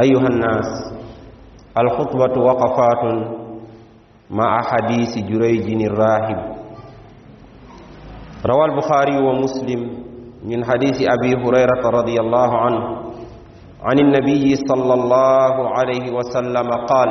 أيها الناس الخطبة وقفات مع حديث جريج الراهب روى البخاري ومسلم من حديث أبي هريرة رضي الله عنه عن النبي صلى الله عليه وسلم قال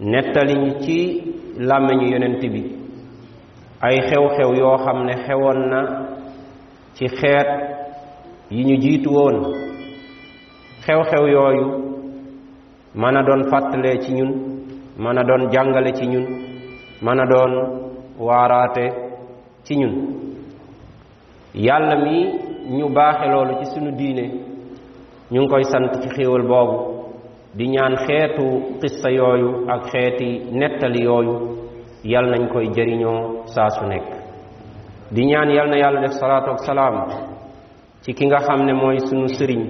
nettali ñu ci làmmiñu yonent bi ay xew-xew yoo xam ne xewoon na ci xeet yi ñu jiitu woon xew-xew yooyu mën a doon fàttalee ci ñun mën a doon jàngale ci ñun mën a doon waaraate ci ñun yàlla mi ñu baaxe loolu ci sunu diine ñu ngi koy sant ci xéewal boobu di ñaan xeetu xissa yooyu ak xeeti nettali yooyu yal nañ koy jëriñoo saa su nekk di ñaan yal na yàlla def salaatu ak salaam ci ki nga xam ne mooy sunu sëriñ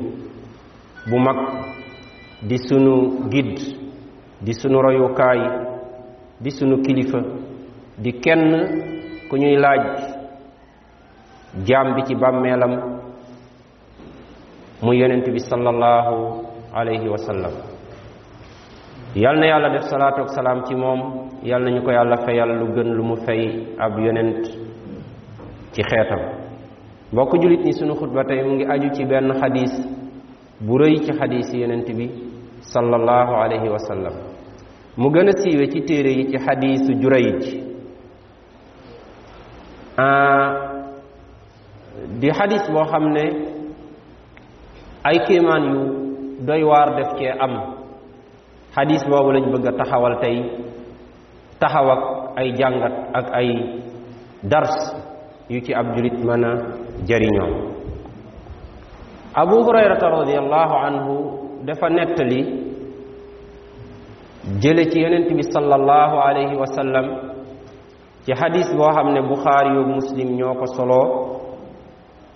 bu mag di sunu guide di sunu royukaay di sunu kilifa di kenn ku ñuy laaj jaam bi ci bàmmeelam mu yonent bi sallallahu alayhi wa sallam yal na yàlla def salaatu ak salaam ci moom yal na ñu ko yàlla fayal lu gën lu mu fay ab yonent ci xeetam mbokk jullit ñi sunu xutba tey mu ngi aju ci benn xadis bu rëy ci xadis yonent bi sallallahu alayhi wa sallam mu gën a siiwe ci téere yi ci xadiisu Jurayj di xadis boo xam ne ay kéemaan yu doy waar def cee am xadis boobu lañ bëgg a taxawal tey taxaw ak ay jàngat ak ay dars yu ci ab julit mën a jariñoo abu hurayrata radiallahu anhu dafa nettali jële ci yonent bi sallallahu alayhi wa sallam ci xadis boo xam ne buxaari yu muslim ñoo ko soloo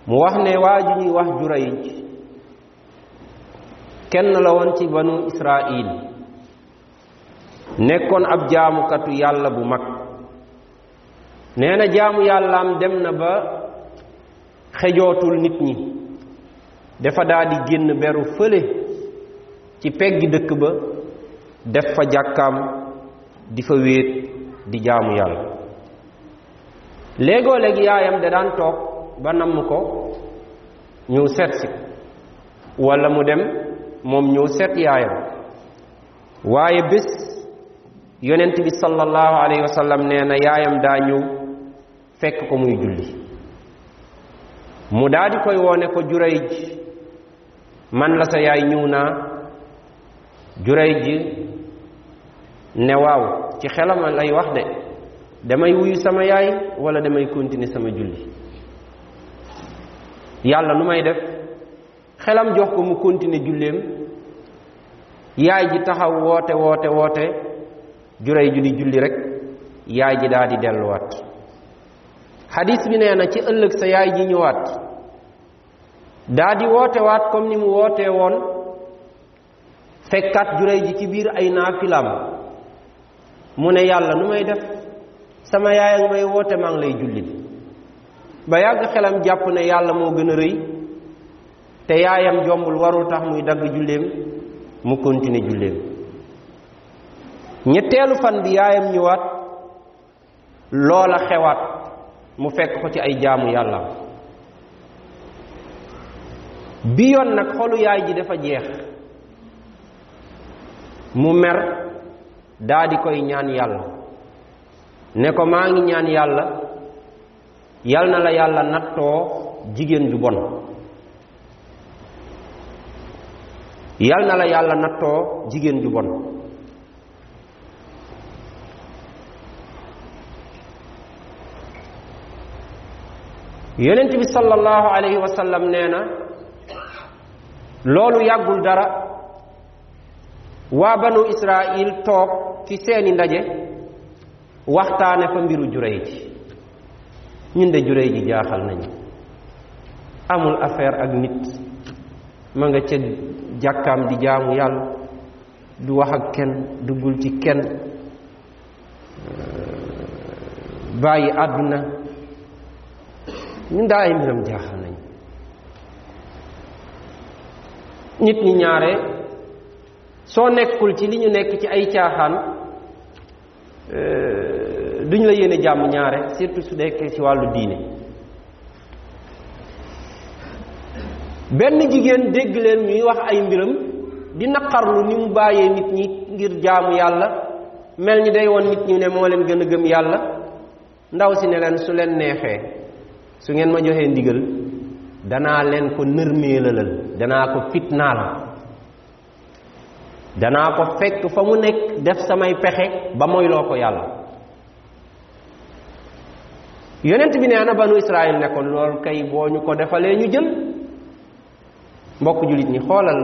mu wax ne waa ji ñuy wax jurayj kenn la woon ci banu israil nekkoon ab jaamukatu yàlla bu mag nee na jaamu yàllaam dem na ba xejootul nit ñi dafa daa di génn beru fële ci peggi dëkk ba def fa jàkkaam di fa wéet di jaamu yàlla léegoo léegi yaayam da daan toog ba namm ko ñëw seet si walla mu dem moom ñëw seet yaayam waaye bés yonent bi sallallahu alayhi wa sallam nee na yaayam daa ñëw fekk ko muy julli mu daa di koy woone ko Jurayj man la sa yaay ñëw naa Jurayj ne waaw ci xelam lay wax de damay wuyu sama yaay wala damay continuer sama julli yàlla nu may def xelam jox ko mu continuer julleem yaay ji taxaw woote woote woote juray ju di julli rek yaay ji daal di delluwaat xadis bi nee na ci ëllëg sa yaay ji ñëwaat daa di woote waat comme ni mu wootee woon fekkaat juray ji ci biir ay naafilaam mu ne yàlla nu may def sama yaay ak may woote maa ngi lay julli ba yàgg xelam jàpp ne yàlla moo gën a rëy te yaayam jombul warul tax muy dagg julleem mu continuer julleem ñetteelu fan bi yaayam ñëwaat loola xewaat mu fekk ko ci ay jaamu yàlla bi yoon nag xolu yaay ji dafa jeex mu mer daa di koy ñaan yàlla ne ko maa ngi ñaan yàlla yal na la yàlla nattoo jigéen ju bon yal na la yàlla nattoo jigéen ju bon yonent bi sallallahu alayhi wa sallam nee na loolu yàggul dara waa banu israil toog ci seeni ndaje waxtaane fa mbiru juréy ji ñun de juréy ji jaaxal nañu amul affaire ak nit ma nga ca jàkkaam di jaamu yàlla du wax ak kenn duggul ci kenn bàyyi àdduna ñun daa ay mbiram jaaxal nañ nit ñi ñaare soo nekkul ci li ñu nekk ci ay caaxaan euh, duñ la yéene jàmm ñaare surtout su nekkee ci wàllu diine benn jigéen dégg leen ñuy wax ay mbiram di naqarlu ni mu bàyyee nit ñi ngir jaamu yàlla mel ni day woon nit ñi ne moo leen gën a gëm yàlla ndaw si ne leen su leen neexee su ngeen ma joxee ndigal danaa leen ko nërmeelalal danaa ko fitnaal danaa ko fekk fa mu nekk def samay pexe ba mooy loo ko yàlla yonent bi nee na banu Israël ne ko lool kay boo ñu ko defalee ñu jël mbokk jullit ñi xoolal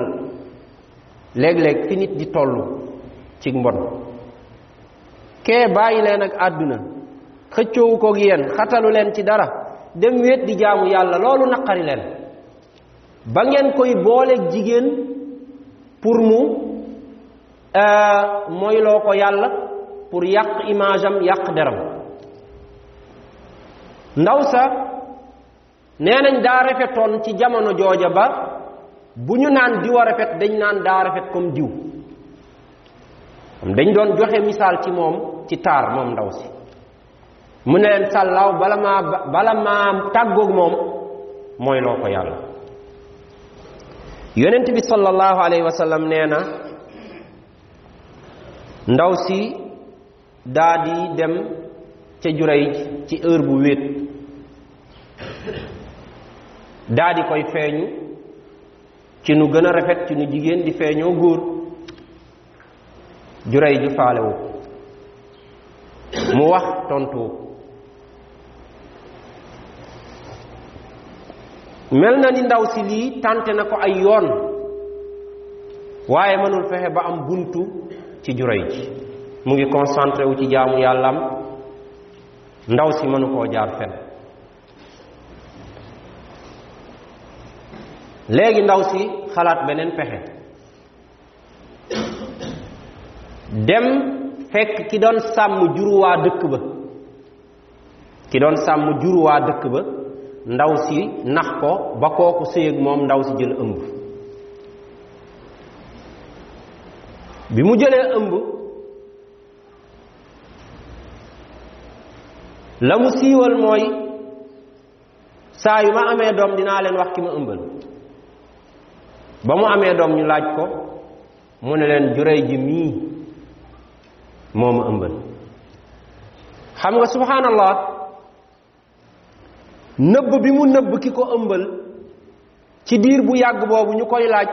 léeg-léeg fi nit di toll ci mbon kee bàyyi leen ak àdduna xëccoowu koog yéen xatalu leen ci dara dem wéet di jaamu yàlla loolu naqari leen ba ngeen koy booleeg jigéen pour mu euh, moyloo ko yàlla pour yàq image am yàq deram ndaw sa nee nañ daa rafetoon ci jamono jooja ba bu ñu naan diw a rafet dañ naan daa rafet comme diw dañ doon joxe misaal ci moom ci taar moom ndaw si mu ne leen sàllaaw bala maa bala maa tàggoog moom mooy loo ko yàlla yonent bi sallallahu alayhi wa sallam nee na ndaw si daa di dem ca juray ci heure bu wéet daa di koy feeñu ci nu gën a rafet ci nu jigéen di feeñoo góor juray ju faalewu mu wax tontu mel na ni ndaw si lii tànte na ko ay yoon waaye mënul fexe ba am buntu ci juray ji mu ngi concentré wu ci jaamu yàllam ndaw si mënu koo jaar fen léegi ndaw si xalaat beneen pexe dem fekk ki doon sàmm jur waa dëkk ba ki doon sàmm jur waa dëkk ba ndaw si nax ko ba kooku sëy ak moom ndaw si jël ëmb bi mu jëlee ëmb la mu siiwal mooy saa yu ma amee doom dinaa leen wax ki ma ëmbal ba mu amee doom ñu laaj ko mu ne leen juray ji mii moo ma ëmbal xam nga subhanallah nëbb bi mu nëbb ki ko ëmbal ci diir bu yàgg boobu ñu koy laaj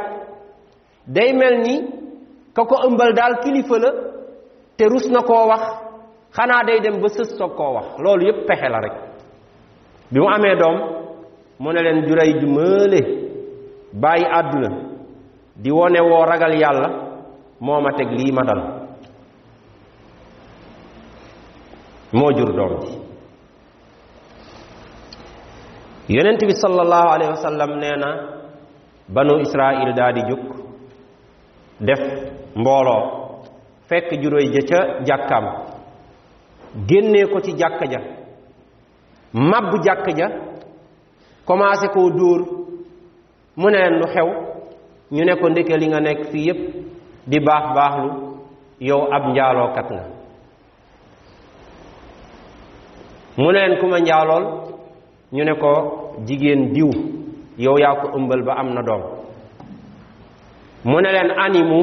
day mel ni ka ko ëmbal daal kilifa la te rus na koo wax xanaa day dem ba sës soog koo wax loolu yépp pexe la rek bi mu amee doom mu ne leen juray ju mële bàyyi àdduna di wone woo ragal yàlla moo ma teg lii ma dal moo jur doom ji yonent bi sallallahu alayhi wa sallam nee na banu israil daa di jóg def mbooloo fekk juróoy ja ca jàkkaam génnee ko ci jàkka ja màbb jàkka ja commencé koo dóor mu ne leen lu xew ñu ne ko ndeke li nga nekk fii yépp di baax baaxlu yow ab njaalookat nga mu ne leen ku ma njaalool ñu ne ko jigéen diw yow yaa ko ëmbal ba am na doom mu ne leen animu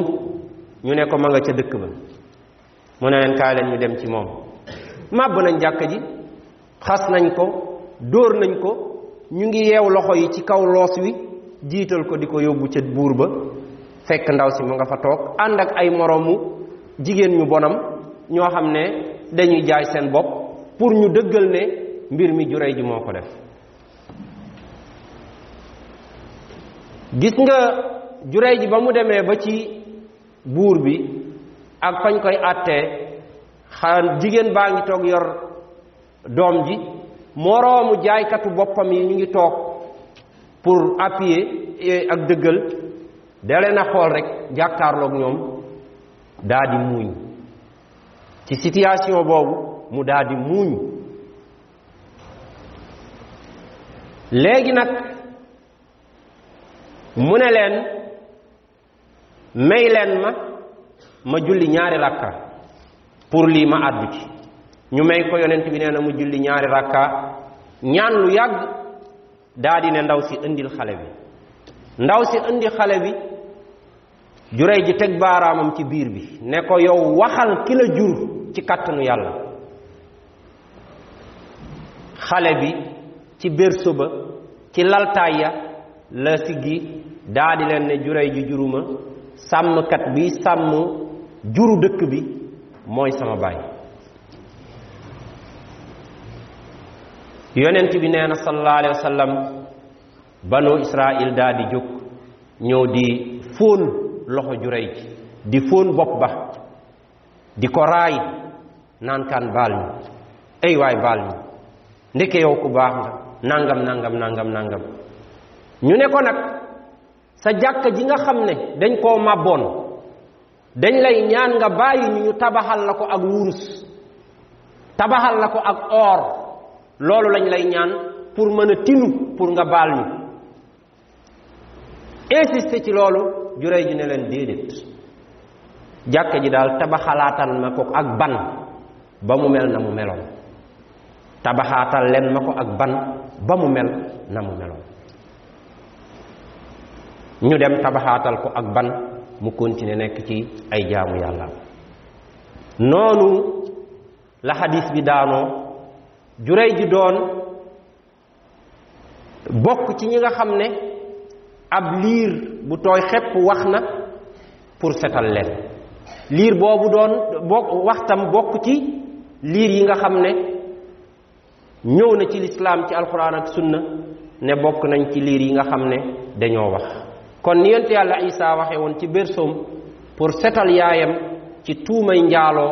ñu ne ko ma nga ca dëkk ba mu ne leen kaay leen ñu dem ci moom màbb nañ jàkk ji xas nañ ko dóor nañ ko ñu ngi yeew loxo yi ci kaw loos wi jiital ko di ko yóbbu ca buur ba fekk ndaw si mu nga fa toog ànd ak ay moroomu jigéen ñu bonam ñoo xam ne dañuy jaay seen bopp pour ñu dëggal ne mbir mi juray ji moo ko def gis nga juray ji ba mu demee ba ci buur bi ak fañ koy àttee xaa jigéen baa ngi toog yor doom ji moroomu jaaykatu boppam yi ñu ngi toog pour appuyer eh, ak dëggal da leen a xool rek jàkkaarloog ñoom daa di muuñ ci situation boobu mu daa di muuñ léegi nag mu ne leen may leen ma ma julli ñaari rakka pour lii ma àddu ci ñu may ko yonent bi nee na mu julli ñaari rakka ñaan lu yàgg daa di ne ndaw si indil xale bi ndaw si indi xale bi jurey ji teg baaraamam ci biir bi ne ko yow waxal ki la jur ci kàttanu yàlla xale bi ci berceau ba ci laltaay ya la siggi daa di leen ne juray ji juruma sàmmkat bi sàmm juru dëkk bi mooy sama baay yonent bi nee na sallallahu alayhi wa sallam banu israil daa di jóg ñëw di fóon loxo juray ji di fóon bopp ba di ko raay naan kaan baal ñu ay waay baal ñu ndeke yow ku baax nga nangam nangam nangam nangam ñu ne ko nag sa jàkk ji nga xam ne dañ koo màbboon dañ lay ñaan nga bàyyi ñu ñu tabaxal la ko ak wurus tabaxal la ko ak or loolu lañ lay ñaan pour mën a tinu pour nga baal ñu insisté ci loolu juray ji ne leen déedéet jàkka ji daal tabaxalaatal ma ko ak ban ba mu mel na mu meloon tabaxaatal leen ma ko ak ban ba mu mel na mu meloon ñu dem tabaxaatal ko ak ban mu continuer nekk ci ay jaamu yàlla noonu la xadis bi daanoo juray ji doon bokk ci ñi nga xam ne ab liir bu tooy xepp wax na pour setal leen liir boobu doon bokk waxtam bokk ci liir yi nga xam ne ñëw na ci lislaam ci alxuraan ak sunna ne bokk nañ ci liir yi nga xam ne dañoo wax kon ni yonent yàlla Isaa waxe woon ci bersoom pour setal yaayam ci tuumay njaaloo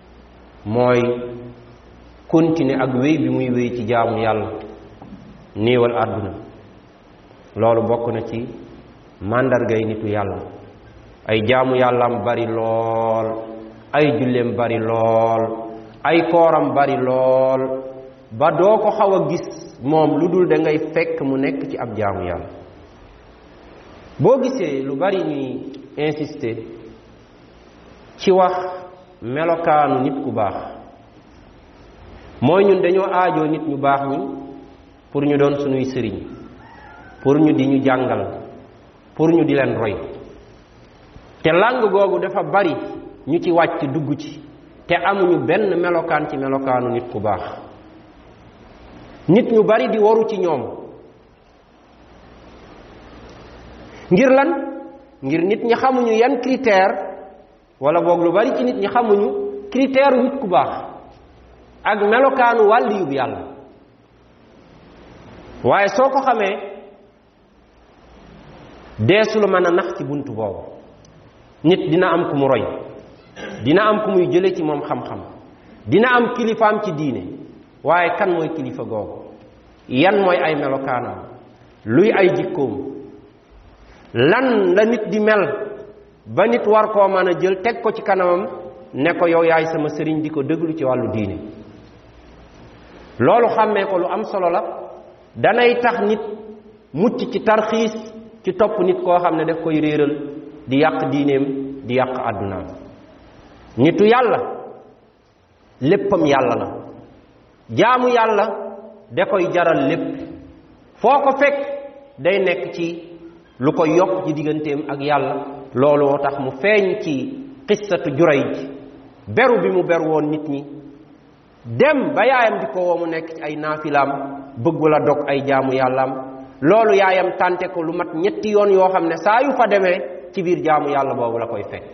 mooy continuer ak wéy bi muy wéy ci jaamu yàlla néewal àdduna loolu bokk na ci màndargay nitu yàlla ay jaamu yàllaam bari lool ay julleem bari lool ay kooram bari lool ba doo ko xaw a gis moom lu dul da ngay fekk mu nekk ci ab jaamu yàlla boo gisee lu bari ñuy insister ci wax melokaanu nit ku baax mooy ñun dañoo aajoo nit ñu baax ñi pour ñu doon suñuy sëriñ pour ñu di ñu jàngal pour ñu di leen roy te làng googu dafa bari ñu ci wàcc dugg ci te amuñu benn melokaan ci melokaanu nit ku baax nit ñu bari di waru ci ñoom ngir lan ngir nit ñi xamuñu yan critère wala boog lu bari ci nit ñi xamuñu critère nit ku baax ak melokaanu wàlliyub yàlla waaye soo ko xamee deesu la mën a nax ci bunt boobu nit dina am ku mu roy dina am ku muy jële ci moom xam-xam dina am kilifaam ci diine waaye kan mooy kilifa googu yan mooy ay melokaanam luy ay jikkoom lan la nit di mel ba nit war koo mën a jël teg ko ci kanamam ne ko yow yaay sama sëriñ di ko déglu ci wàllu diine loolu xàmmee ko lu am solo la danay tax nit mucc ci tarxiis ci topp nit koo xam ne daf koy réeral di yàq diineem di yàq àddunaam nitu yàlla léppam yàlla la jaamu yàlla da koy jaral lépp foo ko fekk day nekk ci lu ko yokk ci digganteem ak yàlla looloo tax mu feeñ ci qissatu Jurayj beru bi mu beru woon nit ñi dem ba yaayam di ko woo mu nekk ci ay naafilaam bëggul a dog ay jaamu yàllaam loolu yaayam tànte ko lu mat ñetti yoon yoo xam ne saa yu fa demee ci biir jaamu yàlla boobu la koy fekk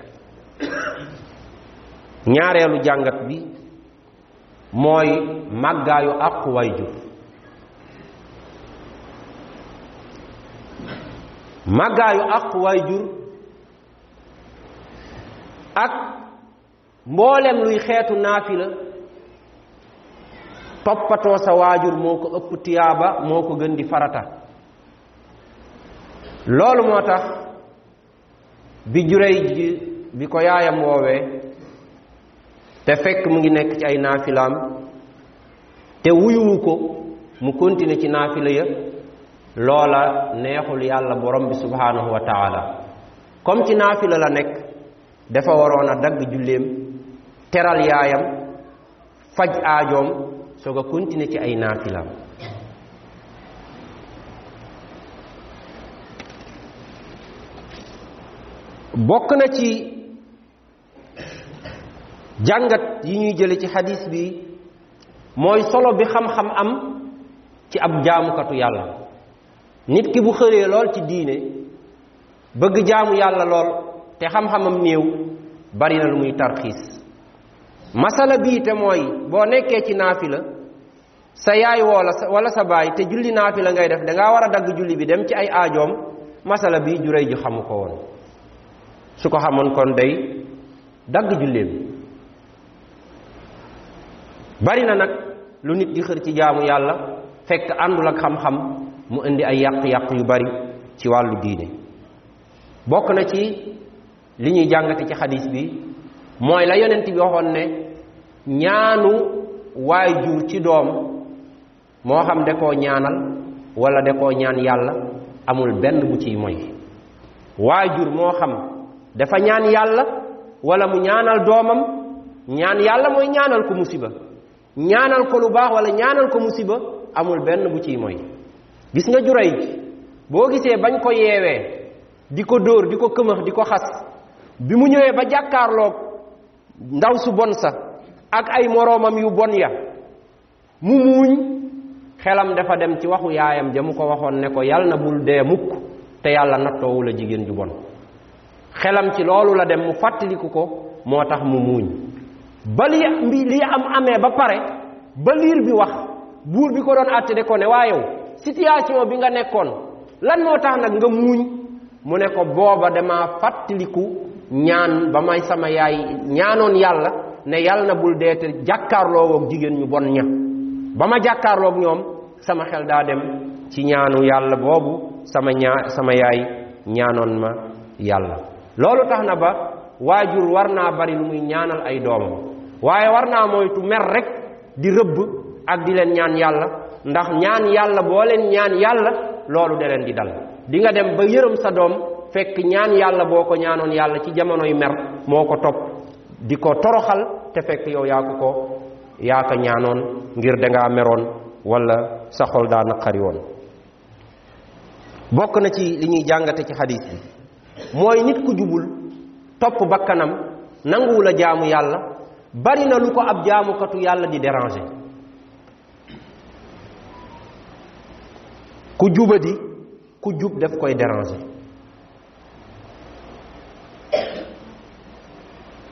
ñaareelu jàngat bi mooy màggaayu àqu waajur màggaayu àqu waajur ak mboolem luy xeetu naafila toppatoo sa waajur moo ko ëpp tiyaaba moo ko gën di farata loolu moo tax bi juray ji bi ko yaayam woowee te fekk mu ngi nekk ci ay naafilaam te wuyuwu ko mu continuer ci naafila ya loola neexul yàlla borom bi subhaanahu wa taala comme ci naafila la nekk dafa waroon a dagg julleem teral yaayam faj aajoom soog a continuer ci ay naafilaam bokk na ci jàngat yi ñuy jële ci xadis bi mooy solo bi xam-xam am ci ab jaamukatu yàlla nit ki bu xëree lool ci diine bëgg jaamu yàlla lool te xam-xamam néew bari na lu muy tarxiis masala bii te mooy boo nekkee ci naafi la sa yaay woola wala sa baay te julli naafi la ngay def dangaa war a dagg julli bi dem ci ay aajoom masala bii juréy ji xamu ko woon su ko xamoon kon day dagg julleem bari na nag lu nit di xër ci jaamu yàlla fekk àndul ak xam-xam mu indi ay yàq-yàq yu bari ci wàllu diine bokk na ci li ñuy jàngate ci xadis bi mooy la yonent bi waxoon ne ñaanu waay jur ci doom moo xam de koo ñaanal wala de koo ñaan yàlla amul benn bu ciy moy waay jur moo xam dafa ñaan yàlla wala mu ñaanal doomam ñaan yàlla mooy ñaanal ko musiba ñaanal ko lu baax wala ñaanal ko musiba amul benn bu ciy mooy gis nga juray ji boo gisee bañ ko yeewee di ko dóor di ko këmax di ko xas bi mu ñëwee ba jàkkaarloog ndaw su bon sa ak ay moroomam yu bon ya mu muuñ xelam dafa dem ci waxu yaayam ja mu ko waxoon ne ko yal na bul dee mukk te yàlla nattoowul a jigéen ju bon xelam ci loolu la dem mu fàttaliku ko moo tax mu muuñ ba li li am amee ba pare ba liir bi wax buur bi ko doon àtte de ko ne waa yow situation bi nga nekkoon lan moo tax nag nga muuñ mu ne ko booba dama fàttaliku ñaan ba may sama yaay ñaanoon yàlla ne yàlla na bul deete jàkkaarloo woog jigéen ñu bon ña ba ma jàkkaarloog ñoom sama xel daa dem ci ñaanu yàlla boobu sama ñaa sama yaay ñaanoon ma yàlla loolu tax na ba waajur war naa bari lu muy ñaanal ay doomam waaye war naa moytu mer rek di rëbb ak di leen ñaan yàlla ndax ñaan yàlla boo leen ñaan yàlla loolu da leen di dal di nga dem ba yërëm sa doom fekk ñaan yàlla boo ko ñaanoon yàlla ci jamonoy mer moo ko topp di ko toroxal te fekk yow yaa ko ko yaa ko ñaanoon ngir dangaa meroon wala sa xol daa naqari woon bokk na ci li ñuy jàngate ci xadiis bi mooy nit ku jubul topp bakkanam nanguwul a jaamu yàlla bari na lu ko ab jaamukatu yàlla di déranger ku jubadi ku jub daf koy déranger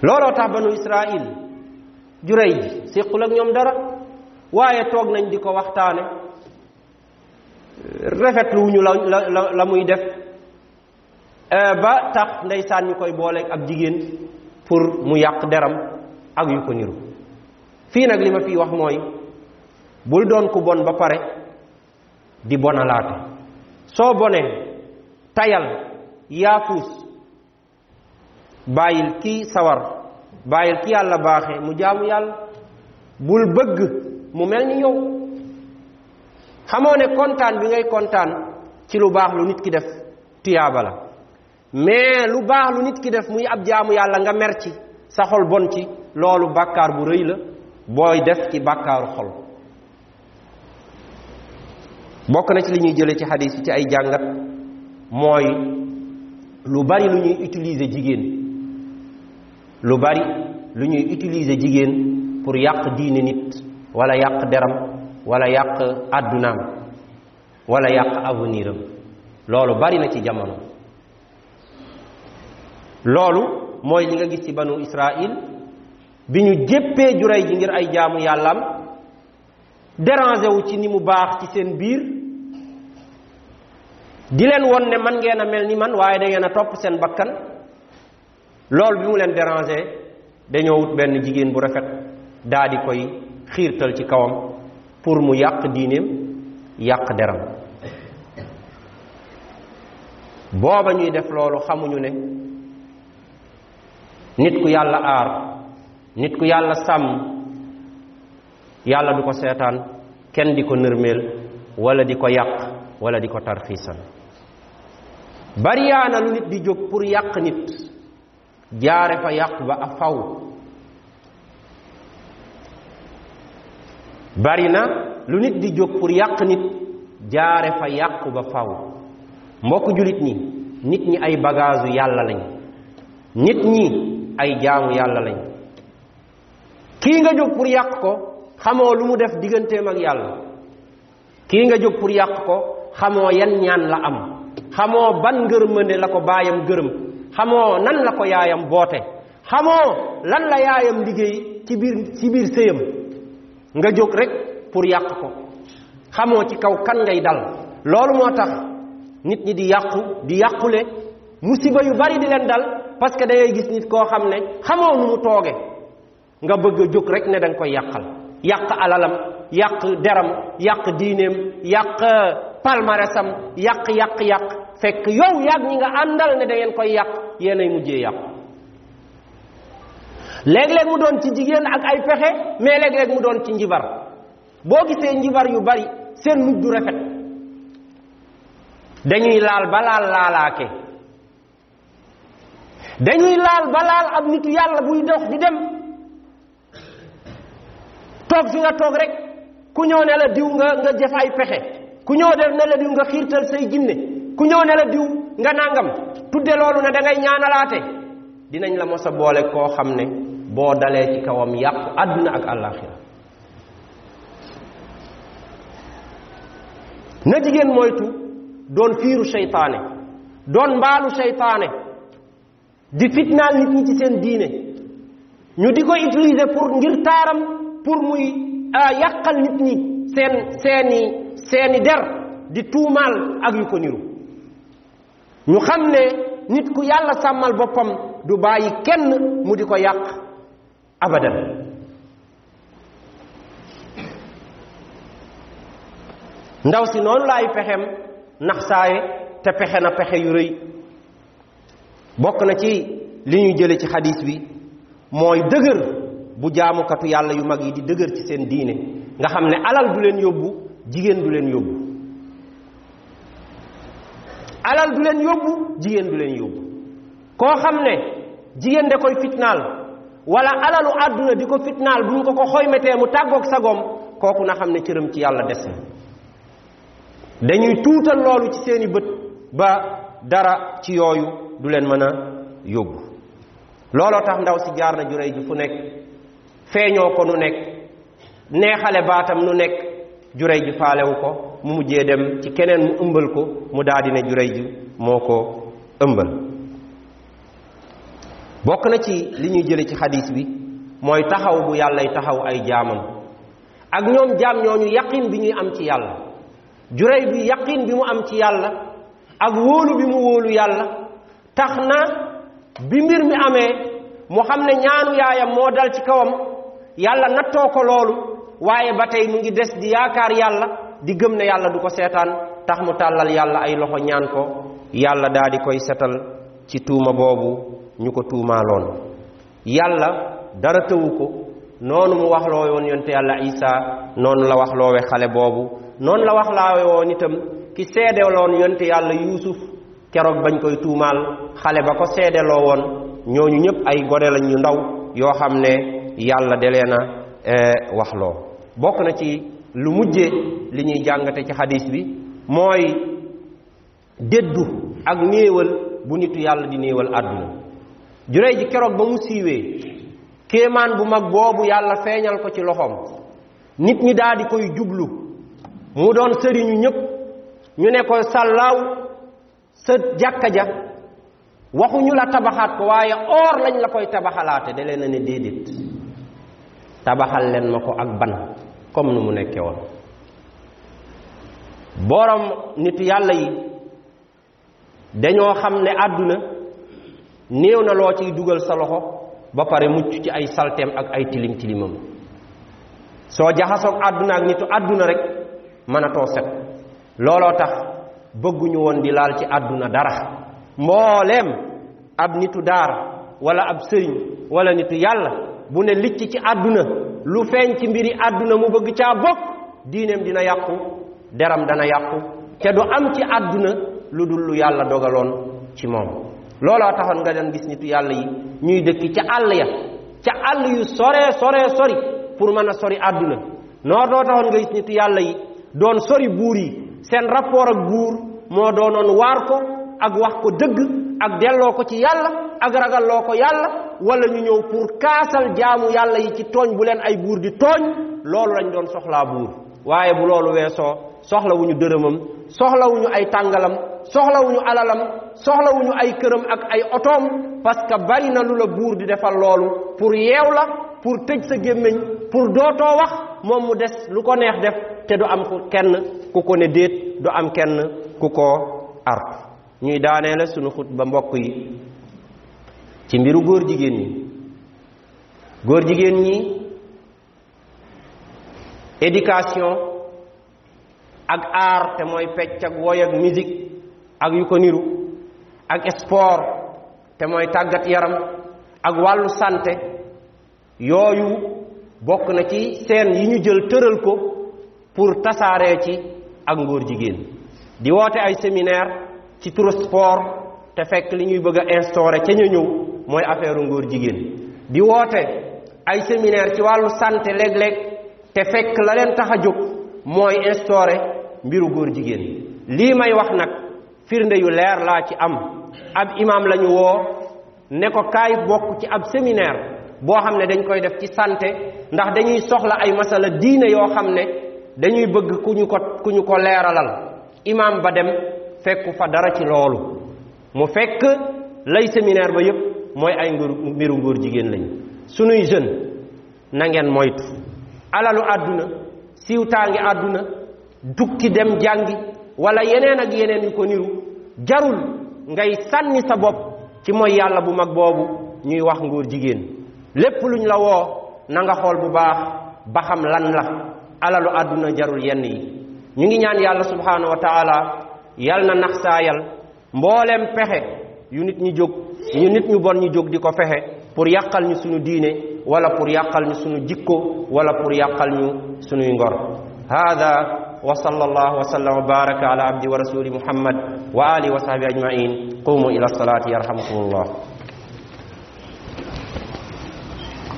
looloo tax banu Israël juray ji séqul ak ñoom dara waaye toog nañ di ko waxtaane rafetlu wuñu la la la muy def eh, ba tax ndeysaan ñu koy booleeg ab jigéen pour mu yàq deram ak yu ko niru fii nag li ma fiy wax mooy bul doon ku bon ba pare di bonalaate soo bonee tayal yaafuus bàyyil kii sawar bàyyil ki yàlla baaxee mu jaamu yàlla bul bëgg mu mel ni yow xamoo ne kontaan bi ngay kontaan ci lu baax lu nit ki def tuyaaba la mais lu baax lu nit ki def muy ab jaamu yàlla nga mer ci sa xol bon ci loolu bàkkaar bu rëy la booy def ci bàkkaaru xol bokk na ci li ñuy jëlee ci xadis yi ci ay jàngat mooy lu bari lu ñuy utiliser jigéen lu bari lu ñuy utiliser jigéen pour yàq diine nit wala yàq deram wala yàq àddunaam wala yàq avenir am loolu bari na ci jamono loolu mooy li nga gis ci banu Israël bi ñu jéppee juray ji ngir ay jaamu yàllaam dérangé wu ci ni mu baax ci seen biir di leen won ne man ngeen a mel ni man waaye da ngeen a topp seen bakkan loolu bi mu leen dérangé dañoo wut benn jigéen bu rafet daa di koy xiirtal ci kawam pour mu yàq diineem yàq deram booba ñuy def loolu xamuñu ne nit ku yàlla aar nit ku yàlla sàmm yàlla du ko seetaan kenn di ko nërmeel wala di ko yàq wala di ko tarxiisal bariyaana lu nit di jóg pour yàq nit jaare fa yàq ba a faw bari na lu nit di jóg pour yàq nit jaare fa yàqu ba faw mbokk jullit ñi nit ñi ay bagaasu yàlla lañ nit ñi ay jaamu yàlla lañ kii nga jóg pour yàq ko xamoo lu mu def digganteem ak yàlla kii nga jóg pour yàq ko xamoo yan ñaan la am xamoo ban ngërmande la ko baayam gërëm xamoo nan la ko yaayam boote xamoo lan la yaayam liggéey ci biir ci biir sëyam nga jóg rek pour yàq ko xamoo ci kaw kan ngay dal loolu moo tax nit ñi di yàqu di yàqule musiba yu bari di leen dal parce que da ngay gis nit koo xam ne xamoo nu mu tooge nga bëgg a jóg rek ne da nga koy yàqal yàq alalam yàq deram yàq diineem yàq palmarèsam yàq yàq yàq fekk yow yàgg ñi nga àndal ne da ngeen koy yàq yéenay mujjee yàq léeg-léeg mu doon ci jigéen ak ay pexe mais léeg-léeg mu doon ci njibar boo gisee njibar yu bari seen mujj du rafet dañuy laal ba laal laalaake dañuy laal ba laal ab nitu yàlla buy dox di dem toog fi nga toog rek ku ñëw ne la diw nga nga jëf ay pexe ku ñëw de ne la diw nga xiirtal say jinne ku ñëw ne la diw nga nangam tudde loolu ne da ngay ñaanalaate dinañ la mos a boole koo xam ne boo dalee ci kawam yàqu àdduna ak àllaaxira na jigéen moytu doon fiiru seytaane doon mbaalu seytaane di fitnaal nit ñi ci seen diine ñu di ko utiliser pour ngir taaram pour muy ah, yàqal nit ñi seen seeni seeni der di tuumaal ak yu ko niru ñu xam ne nit ku yàlla sàmmal boppam du bàyyi kenn mu di ko yàq abadan ndaw si noonu laay pexem nax saaye te pexe na pexe yu rëy bokk na ci li ñuy jële ci xadiis bi mooy dëgër bu jaamukatu yàlla yu mag yi di dëgër ci seen diine nga xam ne alal du leen yóbbu jigéen du leen yóbbu alal du leen yóbbu jigéen du leen yóbbu koo xam ne jigéen da koy fitnaal wala alalu àdduna di ko fitnaal bu ñu ko ko xoymetee mu tàggoog sagoom kooku na xam ne cëram ci yàlla des na dañuy tuutal loolu ci seeni bët ba dara ci yooyu du leen mën a yóbbu looloo tax ndaw si jaar na juréy ji fu nekk feeñoo ko nu nekk neexale baatam nu nekk juray ji faalewu ko mu mujjee dem ci keneen mu ëmbal ko mu daal di ne juray ji moo ko ëmbal bokk na ci li ñuy jële ci xadiis bi mooy taxaw bu yàllay taxaw ay jaamam ak ñoom jaam ñooñu yaqin bi ñuy am ci yàlla juray bi yaqin bi mu am ci yàlla ak wóolu bi mu wóolu yàlla tax na bi mbir mi amee mu xam ne ñaanu yaayam moo dal ci kawam yàlla nattoo ko loolu waaye ba tey mu ngi des di yaakaar yàlla di gëm ne yàlla du ko seetaan tax mu tàllal yàlla ay loxo ñaan ko yàlla daa di koy setal ci tuuma boobu ñu ko tuumaaloon yàlla dara tëwu ko noonu mu wax loo woon yonte yàlla isa noonu la wax loowe xale boobu noonu la wax laa woon itam ki seedeloon yonte yàlla yuusuf keroog bañ koy tuumaal xale ba ko seedeloo woon ñooñu ñëpp ay gone lañ ñu ndaw yoo xam ne yàlla de leen a wax loo bokk na ci lu mujje li ñuy jàngate ci xadis bi mooy déddu ak néewal bu nitu yàlla di néewal àdduna juray ji keroog ba mu siiwee kéemaan bu mag boobu yàlla feeñal ko ci loxoom nit ñi daal di koy jublu mu doon sëriñu ñépp ñu ne ko sàllaaw sa jàkka ja waxuñu la tabaxaat ko waaye or lañ la koy tabaxalaate da leen a ne déedéet tabaxal leen ma ko ak ban comme nu mu nekkee woon borom nitu yàlla yi dañoo xam ne àdduna néew na loo ciy dugal sa loxo ba pare mucc ci ay salteem ak ay tilim tilimam soo jaxasoog àdduna ak nitu àdduna rek mën a too set looloo tax bëgguñu woon di laal ci àdduna dara mbooleem ab nitu daar wala ab sëriñ wala nitu yàlla bu ne licc ci àdduna lu feeñ ci mbiri àdduna mu bëgg caa bokk diineem dina yàqu deram dana yàqu te du am ci àdduna lu dul lu yàlla dogaloon ci moom looloo taxoon nga daan gis nitu yàlla yi ñuy dëkk ca àll ya ca àll yu sore sore sori pour mën a sori àdduna noor doo taxoon nga gis nit yàlla yi doon sori buur yi seen rapport ak buur moo doonoon waar ko ak wax ko dëgg ak delloo ko ci yàlla ak ragalloo ko yàlla wala ñu ñëw pour kaasal jaamu yàlla yi ci tooñ bu leen ay buur di tooñ loolu lañ doon soxlaa buur waaye bu loolu weesoo soxlawuñu dërëmam soxlawuñu ay tàngalam soxlawuñu alalam soxlawuñu ay këram ak ay otoom parce que bari na lu la buur di defal loolu pour yeew la pour tëj sa gémmiñ pour dootoo wax moom mu des lu ko neex def te du am kenn ku ko ne déet du am kenn ku ko ar ñuy daanee la sunu xutba mbokk yi ci mbiru góor jigéen ñi góor jigéen ñi éducation ak art te mooy pecc ak woy ak musique ak yu ko niru ak sport te mooy tàggat yaram ak wàllu santé yooyu bokk na ci seen yi ñu jël tëral ko pour tasaaree ci ak ngóor jigéen di woote ay séminaire ci turu sport te fekk li ñuy bëgg a instauré ca ñu ñëw mooy affaire ngóor jigéen di woote ay séminaire ci wàllu santé léeg-léeg te fekk la leen tax a jóg mooy instauré mbiru góor jigéen lii may wax nag firnde yu leer laa ci am ab imam lañu woo ne ko kaay bokk ci ab séminaire boo xam ne dañ koy def ci santé ndax dañuy soxla ay masala diine yoo xam ne dañuy bëgg ku ñu ko ku ñu ko leeralal imaam ba dem fekku fa dara ci loolu mu fekk lay séminaire ba yépp mooy ay nguur mbiru nguur jigéen lañu sunuy jeune na ngeen moytu alalu àdduna siiwtaange àdduna dukki dem jàngi wala yeneen ak yeneen yu ko niru jarul ngay sànni sa bopp ci mooy yàlla bu mag boobu ñuy wax ngóor jigéen lépp luñ la woo na nga xool bu baax ba xam lan la alalu àdduna jarul yenn yi ñu ngi ñaan yàlla subhanahu wa taala yal na nax saayal mbooleem pexe yu nit ñi jóg ñu nit ñu bon ñi jóg di ko fexe pour yàqal ñu suñu diine wala pour yàqal ñu suñu jikko wala pour yàqal ñu suñuy ngor hada wa sallallahu wa sallam wa baraka ala abdi wa rasuli muhammad wa alihi wa sahbi ajmain qumu ila salati yarhamukumullah